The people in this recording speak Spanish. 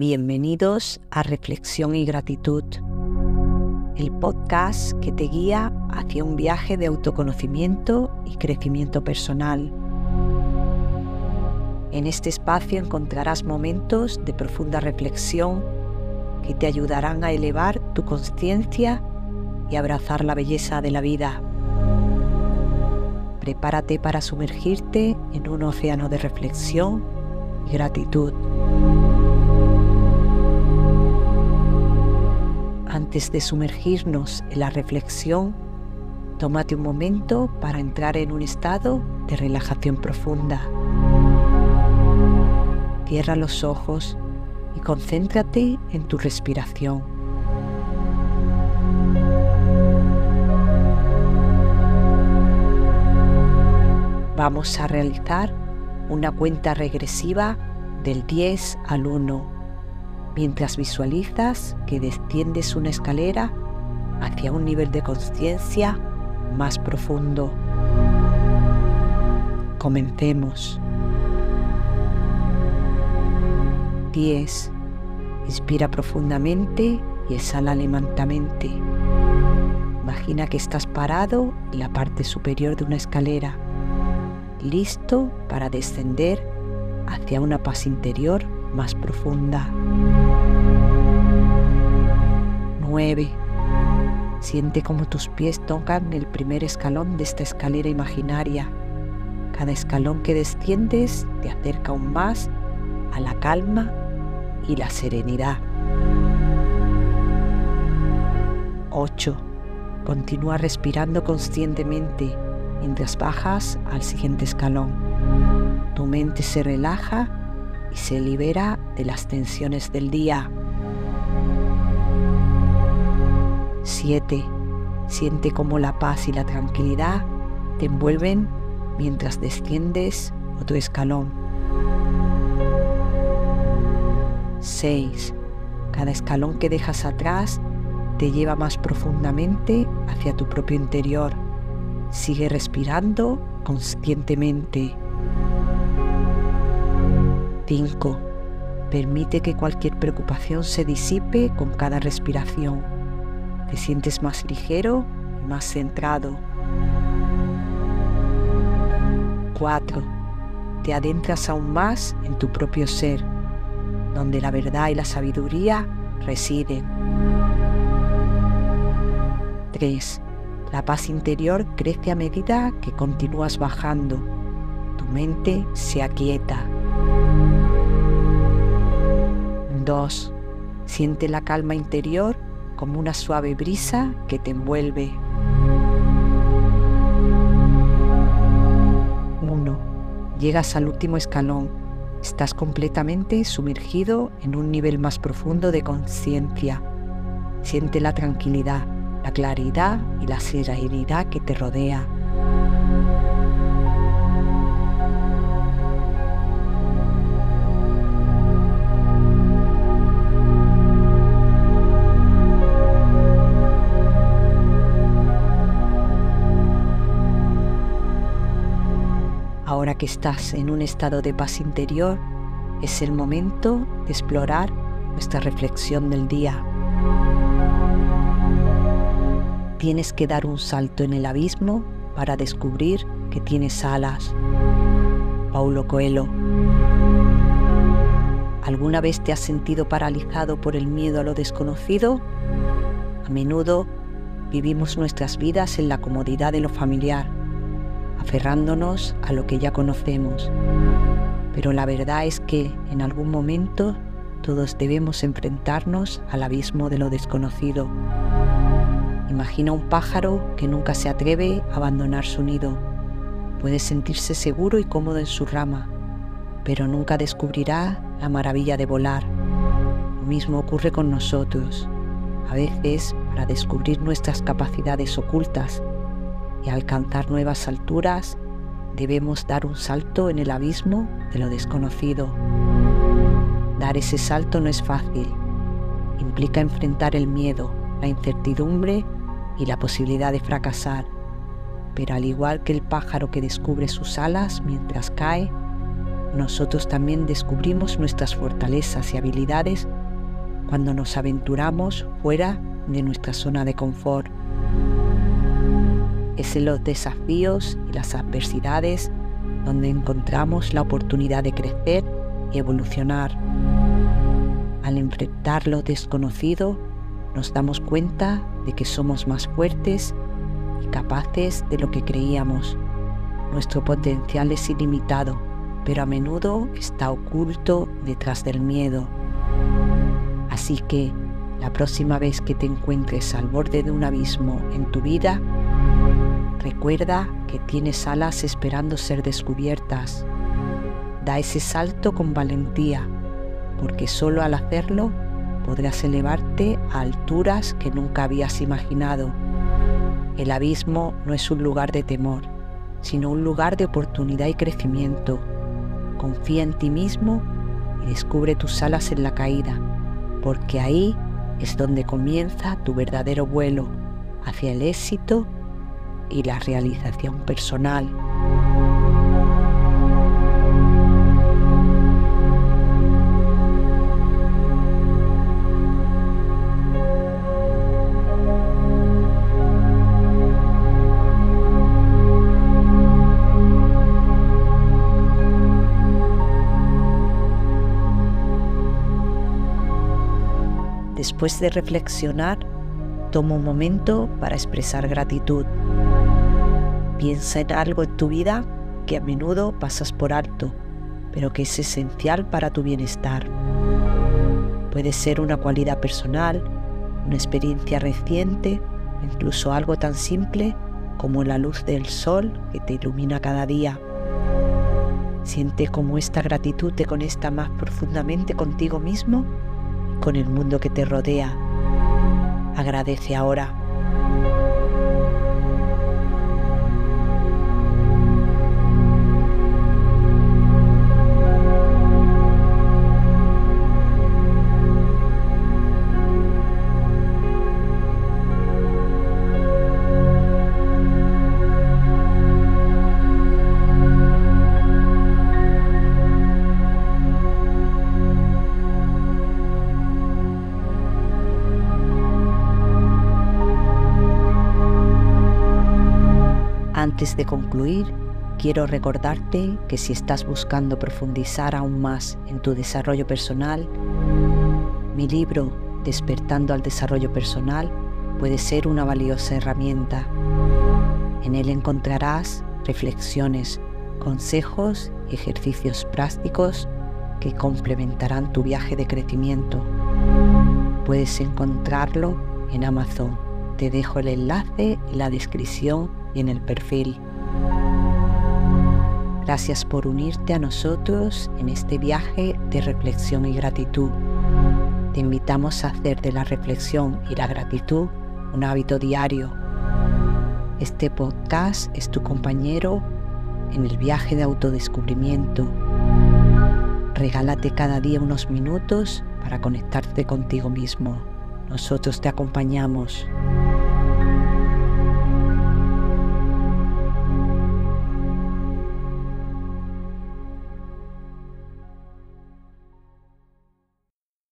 Bienvenidos a Reflexión y Gratitud, el podcast que te guía hacia un viaje de autoconocimiento y crecimiento personal. En este espacio encontrarás momentos de profunda reflexión que te ayudarán a elevar tu conciencia y abrazar la belleza de la vida. Prepárate para sumergirte en un océano de reflexión y gratitud. Antes de sumergirnos en la reflexión, tómate un momento para entrar en un estado de relajación profunda. Cierra los ojos y concéntrate en tu respiración. Vamos a realizar una cuenta regresiva del 10 al 1 mientras visualizas que desciendes una escalera hacia un nivel de conciencia más profundo. Comencemos. 10. Inspira profundamente y exhala lentamente. Imagina que estás parado en la parte superior de una escalera, listo para descender hacia una paz interior más profunda. 9. Siente como tus pies tocan el primer escalón de esta escalera imaginaria. Cada escalón que desciendes te acerca aún más a la calma y la serenidad. 8. Continúa respirando conscientemente mientras bajas al siguiente escalón. Tu mente se relaja y se libera de las tensiones del día. 7. Siente como la paz y la tranquilidad te envuelven mientras desciendes otro escalón. 6. Cada escalón que dejas atrás te lleva más profundamente hacia tu propio interior. Sigue respirando conscientemente. 5. Permite que cualquier preocupación se disipe con cada respiración. Te sientes más ligero y más centrado. 4. Te adentras aún más en tu propio ser, donde la verdad y la sabiduría residen. 3. La paz interior crece a medida que continúas bajando. Tu mente se aquieta. 2. Siente la calma interior como una suave brisa que te envuelve. 1. Llegas al último escalón. Estás completamente sumergido en un nivel más profundo de conciencia. Siente la tranquilidad, la claridad y la serenidad que te rodea. Que estás en un estado de paz interior, es el momento de explorar nuestra reflexión del día. Tienes que dar un salto en el abismo para descubrir que tienes alas. Paulo Coelho. ¿Alguna vez te has sentido paralizado por el miedo a lo desconocido? A menudo vivimos nuestras vidas en la comodidad de lo familiar aferrándonos a lo que ya conocemos. Pero la verdad es que en algún momento todos debemos enfrentarnos al abismo de lo desconocido. Imagina un pájaro que nunca se atreve a abandonar su nido. Puede sentirse seguro y cómodo en su rama, pero nunca descubrirá la maravilla de volar. Lo mismo ocurre con nosotros. A veces, para descubrir nuestras capacidades ocultas, y alcanzar nuevas alturas, debemos dar un salto en el abismo de lo desconocido. Dar ese salto no es fácil. Implica enfrentar el miedo, la incertidumbre y la posibilidad de fracasar. Pero al igual que el pájaro que descubre sus alas mientras cae, nosotros también descubrimos nuestras fortalezas y habilidades cuando nos aventuramos fuera de nuestra zona de confort. Es los desafíos y las adversidades donde encontramos la oportunidad de crecer y evolucionar. Al enfrentar lo desconocido, nos damos cuenta de que somos más fuertes y capaces de lo que creíamos. Nuestro potencial es ilimitado, pero a menudo está oculto detrás del miedo. Así que la próxima vez que te encuentres al borde de un abismo en tu vida, recuerda que tienes alas esperando ser descubiertas. Da ese salto con valentía, porque solo al hacerlo podrás elevarte a alturas que nunca habías imaginado. El abismo no es un lugar de temor, sino un lugar de oportunidad y crecimiento. Confía en ti mismo y descubre tus alas en la caída, porque ahí es donde comienza tu verdadero vuelo hacia el éxito y la realización personal. Después de reflexionar, toma un momento para expresar gratitud. Piensa en algo en tu vida que a menudo pasas por alto, pero que es esencial para tu bienestar. Puede ser una cualidad personal, una experiencia reciente, incluso algo tan simple como la luz del sol que te ilumina cada día. Siente cómo esta gratitud te conecta más profundamente contigo mismo con el mundo que te rodea. Agradece ahora. Antes de concluir, quiero recordarte que si estás buscando profundizar aún más en tu desarrollo personal, mi libro Despertando al Desarrollo Personal puede ser una valiosa herramienta. En él encontrarás reflexiones, consejos y ejercicios prácticos que complementarán tu viaje de crecimiento. Puedes encontrarlo en Amazon. Te dejo el enlace en la descripción y en el perfil. Gracias por unirte a nosotros en este viaje de reflexión y gratitud. Te invitamos a hacer de la reflexión y la gratitud un hábito diario. Este podcast es tu compañero en el viaje de autodescubrimiento. Regálate cada día unos minutos para conectarte contigo mismo. Nosotros te acompañamos.